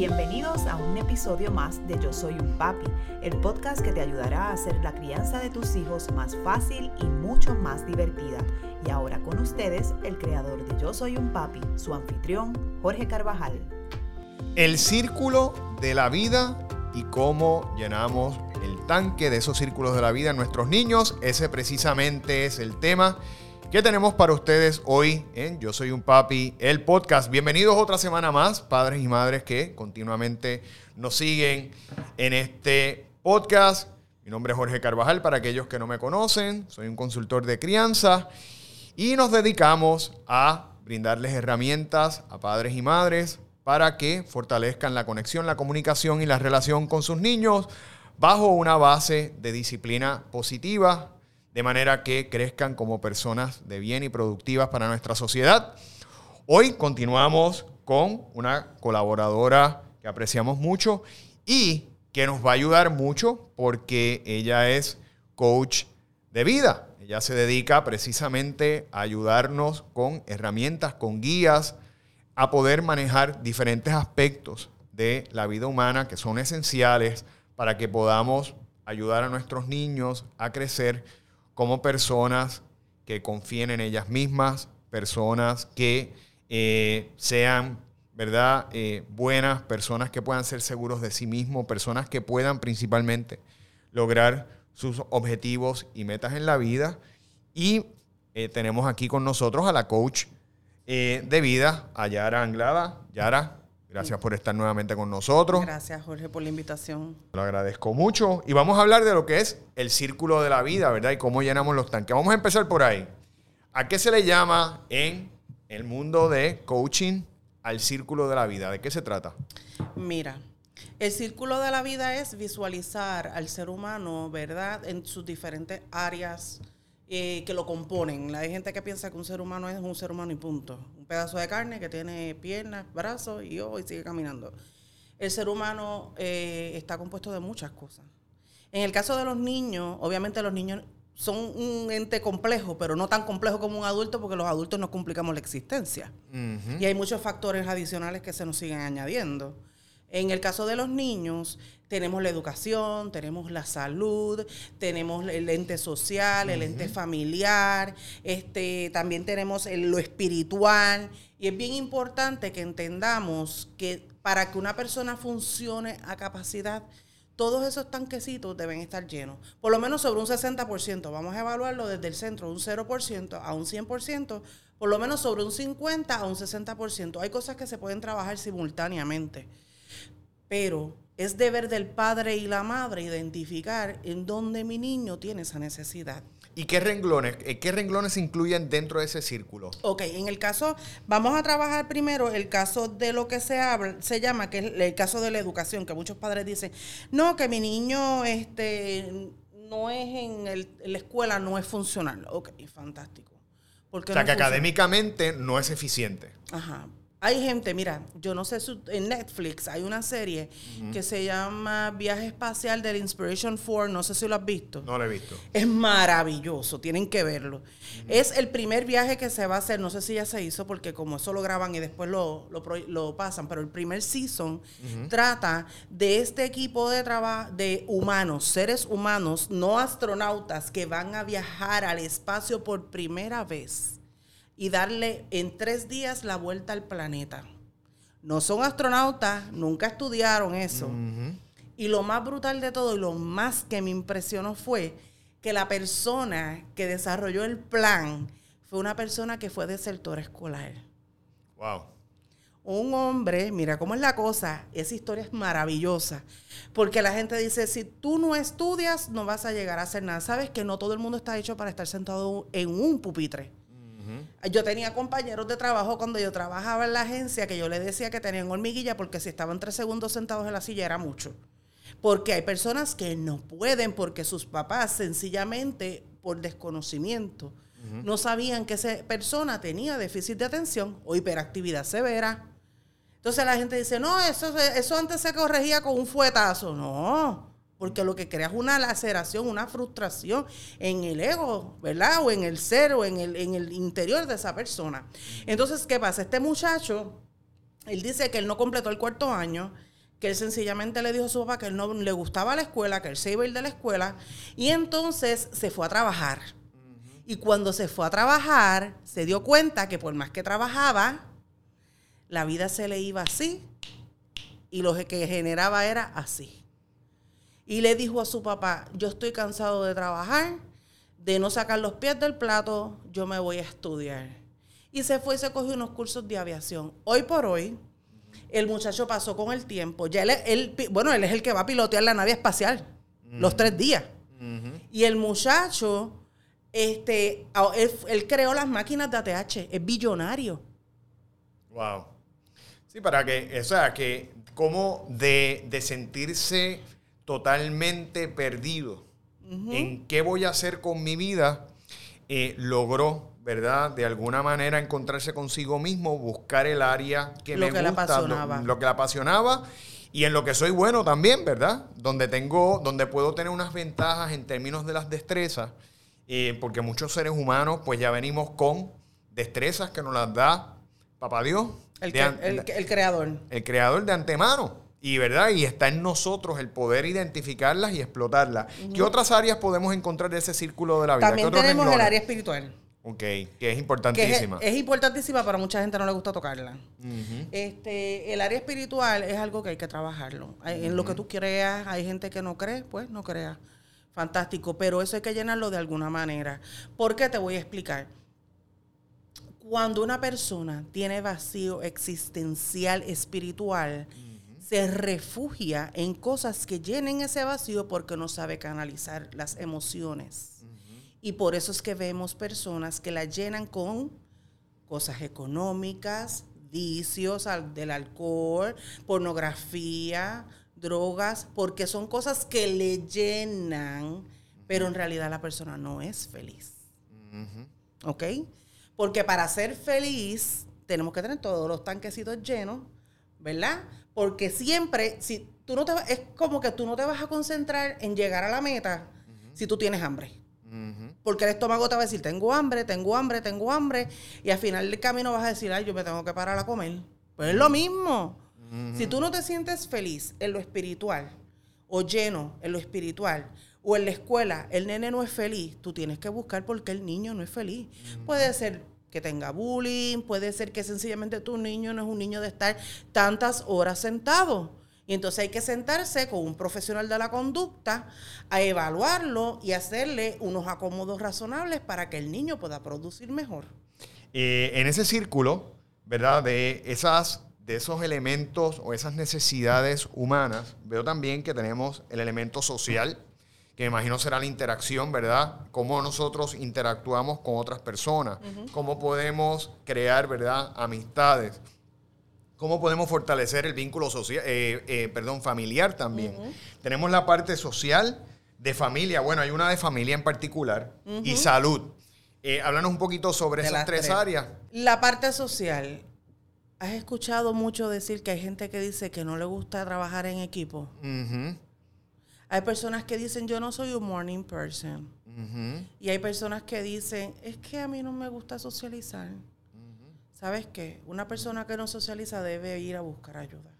Bienvenidos a un episodio más de Yo Soy un Papi, el podcast que te ayudará a hacer la crianza de tus hijos más fácil y mucho más divertida. Y ahora con ustedes, el creador de Yo Soy un Papi, su anfitrión, Jorge Carvajal. El círculo de la vida y cómo llenamos el tanque de esos círculos de la vida en nuestros niños. Ese precisamente es el tema que tenemos para ustedes hoy en Yo Soy un Papi, el podcast. Bienvenidos otra semana más, padres y madres que continuamente nos siguen en este podcast. Mi nombre es Jorge Carvajal, para aquellos que no me conocen, soy un consultor de crianza y nos dedicamos a brindarles herramientas a padres y madres para que fortalezcan la conexión, la comunicación y la relación con sus niños bajo una base de disciplina positiva, de manera que crezcan como personas de bien y productivas para nuestra sociedad. Hoy continuamos con una colaboradora que apreciamos mucho y que nos va a ayudar mucho porque ella es coach de vida. Ella se dedica precisamente a ayudarnos con herramientas, con guías, a poder manejar diferentes aspectos de la vida humana que son esenciales para que podamos ayudar a nuestros niños a crecer como personas que confíen en ellas mismas, personas que eh, sean, ¿verdad?, eh, buenas, personas que puedan ser seguros de sí mismos, personas que puedan principalmente lograr sus objetivos y metas en la vida. Y eh, tenemos aquí con nosotros a la coach de vida, a Yara Anglada. Yara, Gracias por estar nuevamente con nosotros. Gracias, Jorge, por la invitación. Lo agradezco mucho. Y vamos a hablar de lo que es el círculo de la vida, ¿verdad? Y cómo llenamos los tanques. Vamos a empezar por ahí. ¿A qué se le llama en el mundo de coaching al círculo de la vida? ¿De qué se trata? Mira, el círculo de la vida es visualizar al ser humano, ¿verdad? En sus diferentes áreas eh, que lo componen. Hay gente que piensa que un ser humano es un ser humano y punto. Un pedazo de carne que tiene piernas, brazos y ojos y sigue caminando. El ser humano eh, está compuesto de muchas cosas. En el caso de los niños, obviamente los niños son un ente complejo, pero no tan complejo como un adulto porque los adultos nos complicamos la existencia. Y hay muchos factores adicionales que se nos siguen añadiendo. En el caso de los niños, tenemos la educación, tenemos la salud, tenemos el ente social, el ente familiar, este, también tenemos lo espiritual. Y es bien importante que entendamos que para que una persona funcione a capacidad, todos esos tanquecitos deben estar llenos. Por lo menos sobre un 60%. Vamos a evaluarlo desde el centro, un 0% a un 100%, por lo menos sobre un 50 a un 60%. Hay cosas que se pueden trabajar simultáneamente pero es deber del padre y la madre identificar en dónde mi niño tiene esa necesidad. ¿Y qué renglones, eh, qué renglones se incluyen dentro de ese círculo? Ok, en el caso, vamos a trabajar primero el caso de lo que se habla, se llama, que es el caso de la educación, que muchos padres dicen, no, que mi niño este, no es en, la escuela, no es funcional. Ok, fantástico. o sea, que académicamente no es eficiente. Ajá. Hay gente, mira, yo no sé, en Netflix hay una serie que se llama Viaje Espacial del Inspiration 4, no sé si lo has visto. No lo he visto. Es maravilloso, tienen que verlo. Es el primer viaje que se va a hacer, no sé si ya se hizo porque como eso lo graban y después lo, lo, pasan, pero el primer season trata de este equipo de trabajo de humanos, seres humanos, no astronautas, que van a viajar al espacio por primera vez y darle en tres días la vuelta al planeta. No son astronautas, nunca estudiaron eso. Y lo más brutal de todo y lo más que me impresionó fue que la persona que desarrolló el plan fue una persona que fue desertor escolar. Wow. Un hombre, mira cómo es la cosa, esa historia es maravillosa, porque la gente dice, si tú no estudias, no vas a llegar a hacer nada. Sabes que no todo el mundo está hecho para estar sentado en un pupitre. Yo tenía compañeros de trabajo cuando yo trabajaba en la agencia que yo le decía que tenían hormiguilla porque si estaban tres segundos sentados en la silla era mucho. Porque hay personas que no pueden porque sus papás sencillamente por desconocimiento no sabían que esa persona tenía déficit de atención o hiperactividad severa. Entonces la gente dice, no, eso, eso antes se corregía con un fuetazo. No, porque lo que crea es una laceración, una frustración en el ego, ¿verdad? O en el ser o en el, en el interior de esa persona. Entonces, ¿qué pasa? Este muchacho, él dice que él no completó el cuarto año, que él sencillamente le dijo a su papá que él no le gustaba la escuela, que él se iba a ir de la escuela, y entonces se fue a trabajar. Y cuando se fue a trabajar, se dio cuenta que por más que trabajaba, la vida se le iba así, y lo que generaba era así. Y le dijo a su papá, yo estoy cansado de trabajar, de no sacar los pies del plato, yo me voy a estudiar. Y se fue y se cogió unos cursos de aviación. Hoy por hoy, el muchacho pasó con el tiempo. Ya él, bueno, él es el que va a pilotear la nave espacial los tres días. Y el muchacho, este, él, creó las máquinas de ATH, es billonario. Wow. Sí, para que, o sea, que como de, de sentirse totalmente perdido en qué voy a hacer con mi vida, eh, logró, ¿verdad? De alguna manera encontrarse consigo mismo, buscar el área que lo me que gusta. Lo, que le apasionaba y en lo que soy bueno también, ¿verdad? Donde tengo, donde puedo tener unas ventajas en términos de las destrezas, eh, porque muchos seres humanos, pues ya venimos con destrezas que nos las da Papá Dios. El, el creador. El creador de antemano. Y, ¿verdad? y está en nosotros el poder identificarlas y explotarlas. ¿Qué otras áreas podemos encontrar de ese círculo de la vida? También tenemos el área espiritual. Ok, que es importantísima. es, importantísima, pero a mucha gente no le gusta tocarla. este, el área espiritual es algo que hay que trabajarlo. En lo que tú creas, hay gente que no cree, pues no crea. Fantástico, pero eso hay que llenarlo de alguna manera. ¿Por qué? Te voy a explicar. Cuando una persona tiene vacío existencial espiritual, se refugia en cosas que llenen ese vacío porque no sabe canalizar las emociones. Y por eso es que vemos personas que la llenan con cosas económicas, vicios del alcohol, pornografía, drogas, porque son cosas que le llenan, pero en realidad la persona no es feliz. ¿Ok? Porque para ser feliz tenemos que tener todos los tanquecitos llenos, ¿verdad? Porque siempre, si tú no te es como que tú no te vas a concentrar en llegar a la meta si tú tienes hambre. Porque el estómago te va a decir, tengo hambre, tengo hambre, tengo hambre. Y al final del camino vas a decir, ay, yo me tengo que parar a comer. Pues es lo mismo. Si tú no te sientes feliz en lo espiritual, o lleno en lo espiritual, o en la escuela, el nene no es feliz, tú tienes que buscar por qué el niño no es feliz. Puede ser que tenga bullying, puede ser que sencillamente tu niño no es un niño de estar tantas horas sentado. Y entonces hay que sentarse con un profesional de la conducta a evaluarlo y hacerle unos acomodos razonables para que el niño pueda producir mejor. Eh, en ese círculo, ¿verdad? De, esas, de esos elementos o esas necesidades humanas, veo también que tenemos el elemento social, que me imagino será la interacción, ¿verdad? Cómo nosotros interactuamos con otras personas, cómo podemos crear, ¿verdad? Amistades, cómo podemos fortalecer el vínculo social, eh, eh, perdón, familiar también. Tenemos la parte social de familia, bueno, hay una de familia en particular, y salud. Eh, háblanos un poquito sobre esas tres, áreas. La parte social. ¿Has escuchado mucho decir que hay gente que dice que no le gusta trabajar en equipo? Hay personas que dicen, yo no soy un morning person. Y hay personas que dicen, es que a mí no me gusta socializar. ¿Sabes qué? Una persona que no socializa debe ir a buscar ayuda.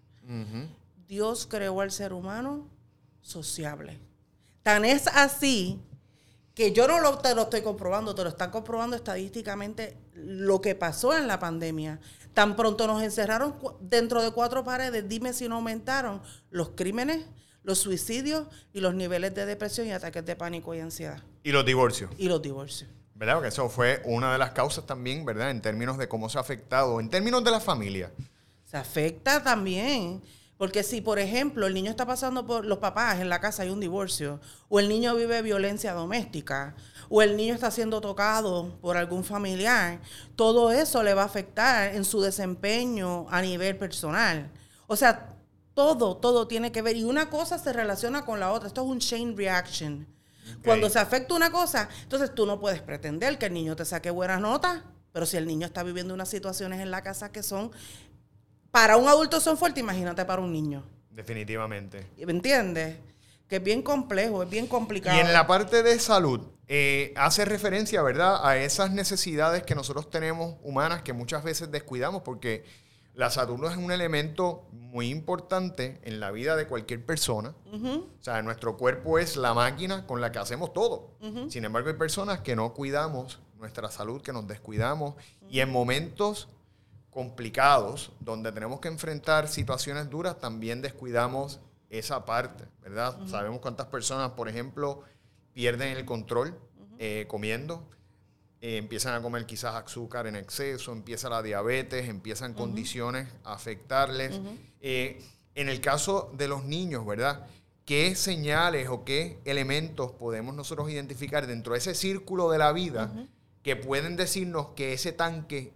Dios creó al ser humano sociable. Tan es así que yo no lo, te lo estoy comprobando, te lo están comprobando estadísticamente lo que pasó en la pandemia. Tan pronto nos encerraron dentro de cuatro paredes, dime si no aumentaron los crímenes, los suicidios y los niveles de depresión y ataques de pánico y ansiedad. Y los divorcios. Y los divorcios. ¿Verdad? Porque eso fue una de las causas también, ¿verdad? En términos de cómo se ha afectado, en términos de la familia. Se afecta también. Porque si, por ejemplo, el niño está pasando por los papás en la casa hay un divorcio, o el niño vive violencia doméstica, o el niño está siendo tocado por algún familiar, todo eso le va a afectar en su desempeño a nivel personal. O sea, todo, todo tiene que ver. Y una cosa se relaciona con la otra. Esto es un chain reaction. Cuando se afecta una cosa, entonces tú no puedes pretender que el niño te saque buenas notas, pero si el niño está viviendo unas situaciones en la casa que son, para un adulto son fuertes, imagínate para un niño. Definitivamente. ¿Me entiendes? Que es bien complejo, es bien complicado. Y en la parte de salud, eh, hace referencia, ¿verdad?, a esas necesidades que nosotros tenemos humanas que muchas veces descuidamos porque La salud es un elemento muy importante en la vida de cualquier persona. O sea, nuestro cuerpo es la máquina con la que hacemos todo. Sin embargo, hay personas que no cuidamos nuestra salud, que nos descuidamos. Y en momentos complicados, donde tenemos que enfrentar situaciones duras, también descuidamos esa parte, ¿verdad? Sabemos cuántas personas, por ejemplo, pierden el control eh, comiendo, eh, empiezan a comer quizás azúcar en exceso, empieza la diabetes, empiezan condiciones a afectarles. Eh, en el caso de los niños, ¿verdad? ¿Qué señales o qué elementos podemos nosotros identificar dentro de ese círculo de la vida que pueden decirnos que ese tanque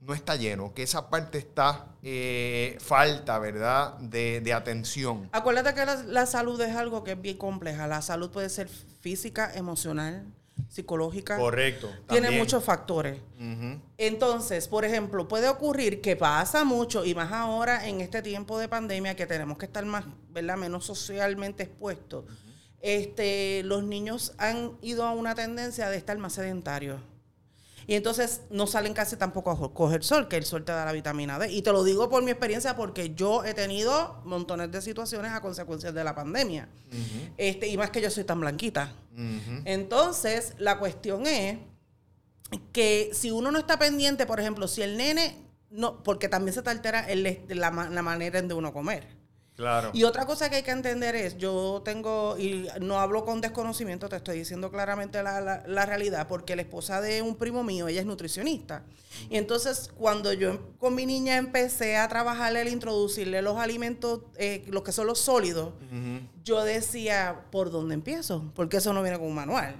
no está lleno, que esa parte está eh, falta, ¿verdad?, de, atención. Acuérdate que la, salud es algo que es bien compleja. La salud puede ser física, emocional, psicológica. Correcto. Tiene muchos factores. Entonces, por ejemplo, puede ocurrir que pasa mucho, y más ahora en este tiempo de pandemia que tenemos que estar más, ¿verdad?, menos socialmente expuestos. Este, los niños han ido a una tendencia de estar más sedentarios y entonces no salen casi tampoco a coger sol, que el sol te da la vitamina D. Y te lo digo por mi experiencia porque yo he tenido montones de situaciones a consecuencia de la pandemia. este, y más que yo soy tan blanquita. Entonces, la cuestión es que si uno no está pendiente, por ejemplo, si el nene, no, porque también se te altera la, la manera en de uno comer. Y otra cosa que hay que entender es, yo tengo, y no hablo con desconocimiento, te estoy diciendo claramente la, realidad, porque la esposa de un primo mío, ella es nutricionista. Y entonces cuando yo con mi niña empecé a trabajarle, el introducirle los alimentos, eh, los que son los sólidos, yo decía, ¿por dónde empiezo? Porque eso no viene con un manual.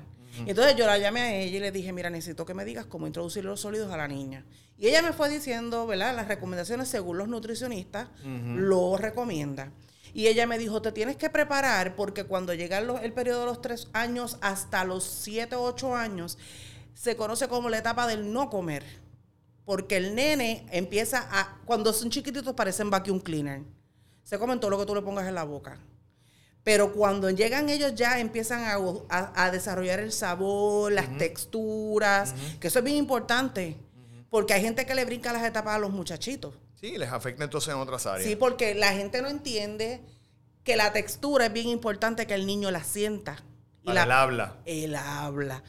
Entonces yo la llamé a ella y le dije, mira, necesito que me digas cómo introducir los sólidos a la niña. Y ella me fue diciendo, ¿verdad? Las recomendaciones según los nutricionistas lo recomienda. Y ella me dijo, te tienes que preparar porque cuando llega el periodo de los tres años hasta los siete o ocho años, se conoce como la etapa del no comer. Porque el nene empieza a, cuando son chiquititos parecen vacuum cleaner. Se comen todo lo que tú le pongas en la boca. Pero cuando llegan ellos ya empiezan a, desarrollar el sabor, las texturas, que eso es bien importante. Porque hay gente que le brinca las etapas a los muchachitos. Sí, les afecta entonces en otras áreas. Sí, porque la gente no entiende que la textura es bien importante que el niño la sienta. Y el habla. El habla.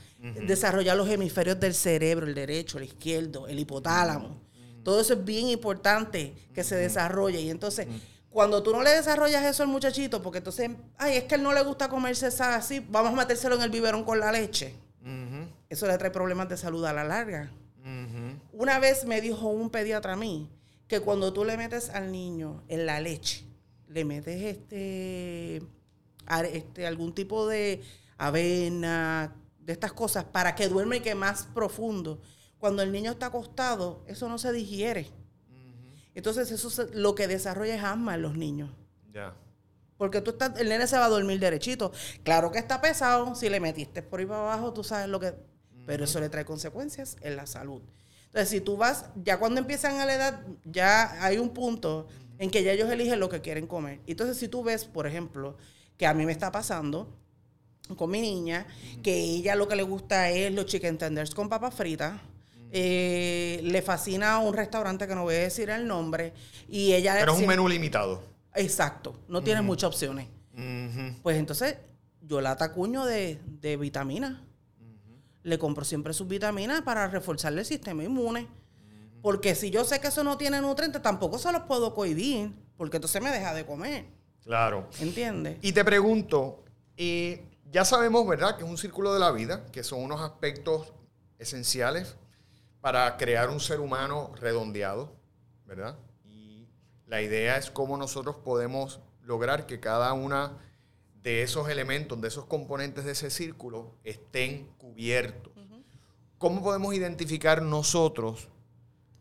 Desarrollar los hemisferios del cerebro, el derecho, el izquierdo, el hipotálamo. Todo eso es bien importante que se desarrolle. Y entonces, cuando tú no le desarrollas eso al muchachito, porque entonces, ay, es que él no le gusta comerse esa así, vamos a metérselo en el biberón con la leche. Eso le trae problemas de salud a la larga. Una vez me dijo un pediatra a mí que cuando tú le metes al niño en la leche, le metes este, este algún tipo de avena, de estas cosas, para que duerme y que más profundo. Cuando el niño está acostado, eso no se digiere. Entonces, eso lo que desarrolla es asma en los niños. Ya. Porque tú estás, el nene se va a dormir derechito. Claro que está pesado. Si le metiste por ahí para abajo, tú sabes lo que. Pero eso le trae consecuencias en la salud. Entonces, si tú vas, ya cuando empiezan a la edad, ya hay un punto en que ya ellos eligen lo que quieren comer. Entonces, si tú ves, por ejemplo, que a mí me está pasando con mi niña, que ella lo que le gusta es los chicken tenders con papas fritas. Eh, le fascina un restaurante que no voy a decir el nombre. Y ella Pero es un menú limitado. Exacto, no tiene muchas opciones. Pues entonces yo la atacuño de, de vitaminas le compro siempre sus vitaminas para reforzarle el sistema inmune. Porque si yo sé que eso no tiene nutrientes, tampoco se los puedo cohibir, porque entonces me deja de comer. Claro. ¿Entiendes? Y te pregunto, eh, ya sabemos, ¿verdad?, que es un círculo de la vida, que son unos aspectos esenciales para crear un ser humano redondeado, ¿verdad? Y la idea es cómo nosotros podemos lograr que cada una de esos elementos, de esos componentes de ese círculo estén cubiertos. ¿Cómo podemos identificar nosotros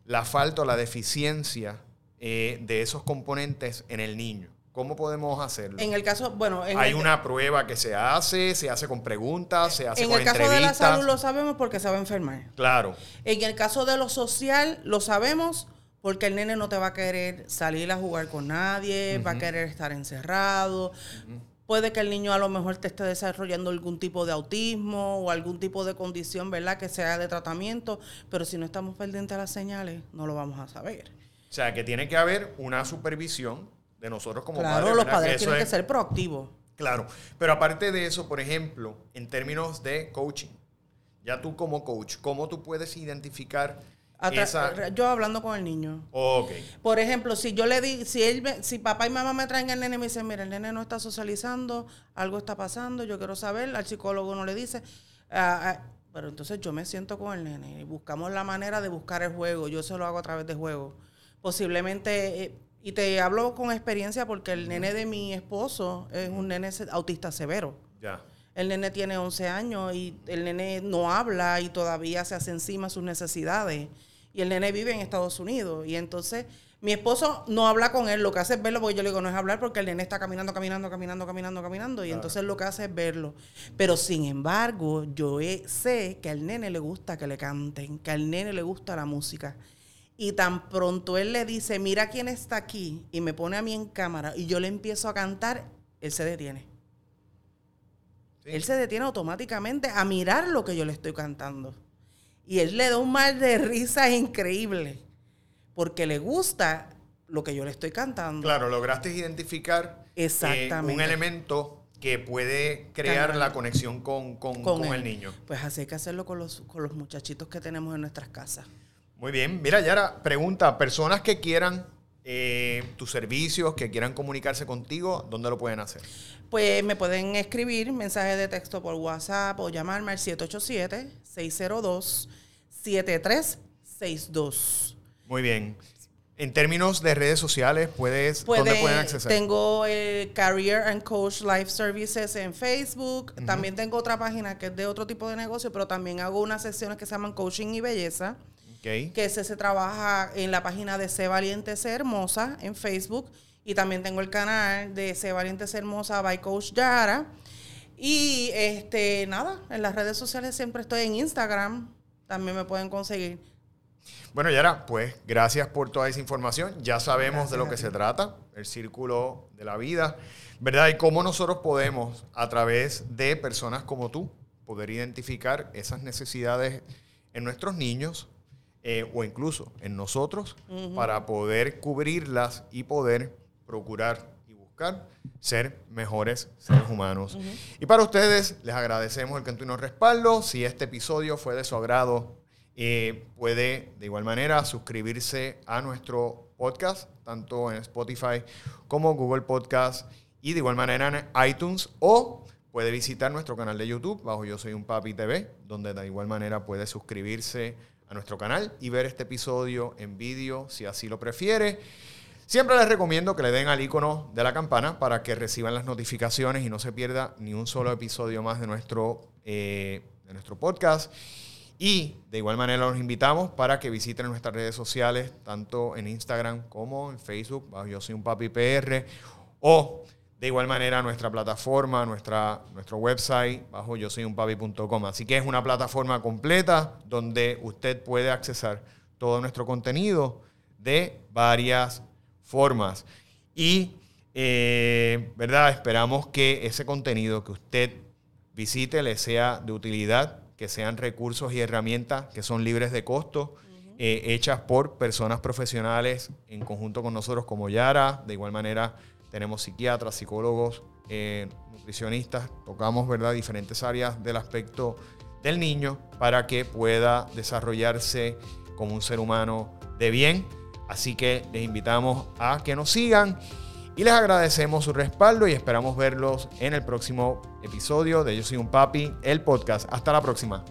la falta o la deficiencia eh, de esos componentes en el niño? ¿Cómo podemos hacerlo? En el caso, bueno, hay una prueba que se hace, se hace con preguntas, se hace con entrevistas. En el caso de la salud lo sabemos porque se va a enfermar. Claro. En el caso de lo social lo sabemos porque el nene no te va a querer salir a jugar con nadie, va a querer estar encerrado. Puede que el niño a lo mejor te esté desarrollando algún tipo de autismo o algún tipo de condición, ¿verdad? Que sea de tratamiento, pero si no estamos pendientes a las señales, no lo vamos a saber. O sea, que tiene que haber una supervisión de nosotros como claro, padres. los ¿verdad? padres tienen que ser proactivos. Claro, pero aparte de eso, por ejemplo, en términos de coaching, ya tú como coach, ¿cómo tú puedes identificar esa... Yo hablando con el niño. Ok, Por ejemplo, si yo le di, si él, si papá y mamá me traen el nene y me dicen, mira, el nene no está socializando, algo está pasando, yo quiero saber, al psicólogo no le dice, ah, ah, pero entonces yo me siento con el nene y buscamos la manera de buscar el juego, yo se lo hago a través de juego. Posiblemente, eh, y te hablo con experiencia porque el nene de mi esposo es un nene autista severo. ya. El nene tiene 11 años y el nene no habla y todavía se hace encima sus necesidades. Y el nene vive en Estados Unidos. Y entonces mi esposo no habla con él, lo que hace es verlo, porque yo le digo, no es hablar porque el nene está caminando, caminando, caminando, caminando, caminando. Y entonces lo que hace es verlo. Pero sin embargo, yo sé que al nene le gusta que le canten, que al nene le gusta la música. Y tan pronto él le dice, mira quién está aquí, y me pone a mí en cámara, y yo le empiezo a cantar, él se detiene. Sí. Él se detiene automáticamente a mirar lo que yo le estoy cantando. Y él le da un mal de risa increíble. Porque le gusta lo que yo le estoy cantando. Claro, lograste identificar eh, Exactamente. un elemento que puede crear Canal. la conexión con, con- con el niño. Pues así hay que hacerlo con los, con los muchachitos que tenemos en nuestras casas. Muy bien. Mira, Yara, pregunta, personas que quieran eh, tus servicios, que quieran comunicarse contigo, ¿dónde lo pueden hacer? Pues me pueden escribir mensajes de texto por WhatsApp o llamarme al 787-602-7362. Muy bien. En términos de redes sociales, puedes, Puede- ¿dónde pueden acceder? Tengo eh, Career and Coach Life Services en Facebook. También tengo otra página que es de otro tipo de negocio, pero también hago unas secciones que se llaman Coaching y Belleza, Que ese se trabaja en la página de Sé Valiente, Sé Hermosa en Facebook. Y también tengo el canal de Sé Valiente, Sé Hermosa by Coach Yara. Y este nada, en las redes sociales siempre estoy en Instagram. También me pueden conseguir. Bueno, Yara, pues gracias por toda esa información. Ya sabemos de lo que se trata, el círculo de la vida, ¿verdad? Y cómo nosotros podemos, a través de personas como tú, poder identificar esas necesidades en nuestros niños eh, o incluso en nosotros para poder cubrirlas y poder procurar y buscar ser mejores seres humanos. Y para ustedes, les agradecemos el continuo respaldo. Si este episodio fue de su agrado, eh, puede de igual manera suscribirse a nuestro podcast, tanto en Spotify como Google Podcast y de igual manera en iTunes o puede visitar nuestro canal de YouTube bajo Yo Soy un Papi TV, donde de igual manera puede suscribirse a nuestro canal y ver este episodio en vídeo si así lo prefiere. Siempre les recomiendo que le den al icono de la campana para que reciban las notificaciones y no se pierda ni un solo episodio más de nuestro, eh, de nuestro podcast. Y de igual manera los invitamos para que visiten nuestras redes sociales, tanto en Instagram como en Facebook, bajo Yo Soy un Papi PR, o de igual manera nuestra plataforma, nuestra, nuestro website, bajo yo soy un papi.com. Así que es una plataforma completa donde usted puede accesar todo nuestro contenido de varias formas. Y, eh, ¿verdad? Esperamos que ese contenido que usted visite le sea de utilidad, que sean recursos y herramientas que son libres de costo, eh, hechas por personas profesionales en conjunto con nosotros como Yara. De igual manera, tenemos psiquiatras, psicólogos, eh, nutricionistas, tocamos ¿verdad? diferentes áreas del aspecto del niño para que pueda desarrollarse como un ser humano de bien. Así que les invitamos a que nos sigan y les agradecemos su respaldo y esperamos verlos en el próximo episodio de Yo Soy un Papi, el podcast. Hasta la próxima.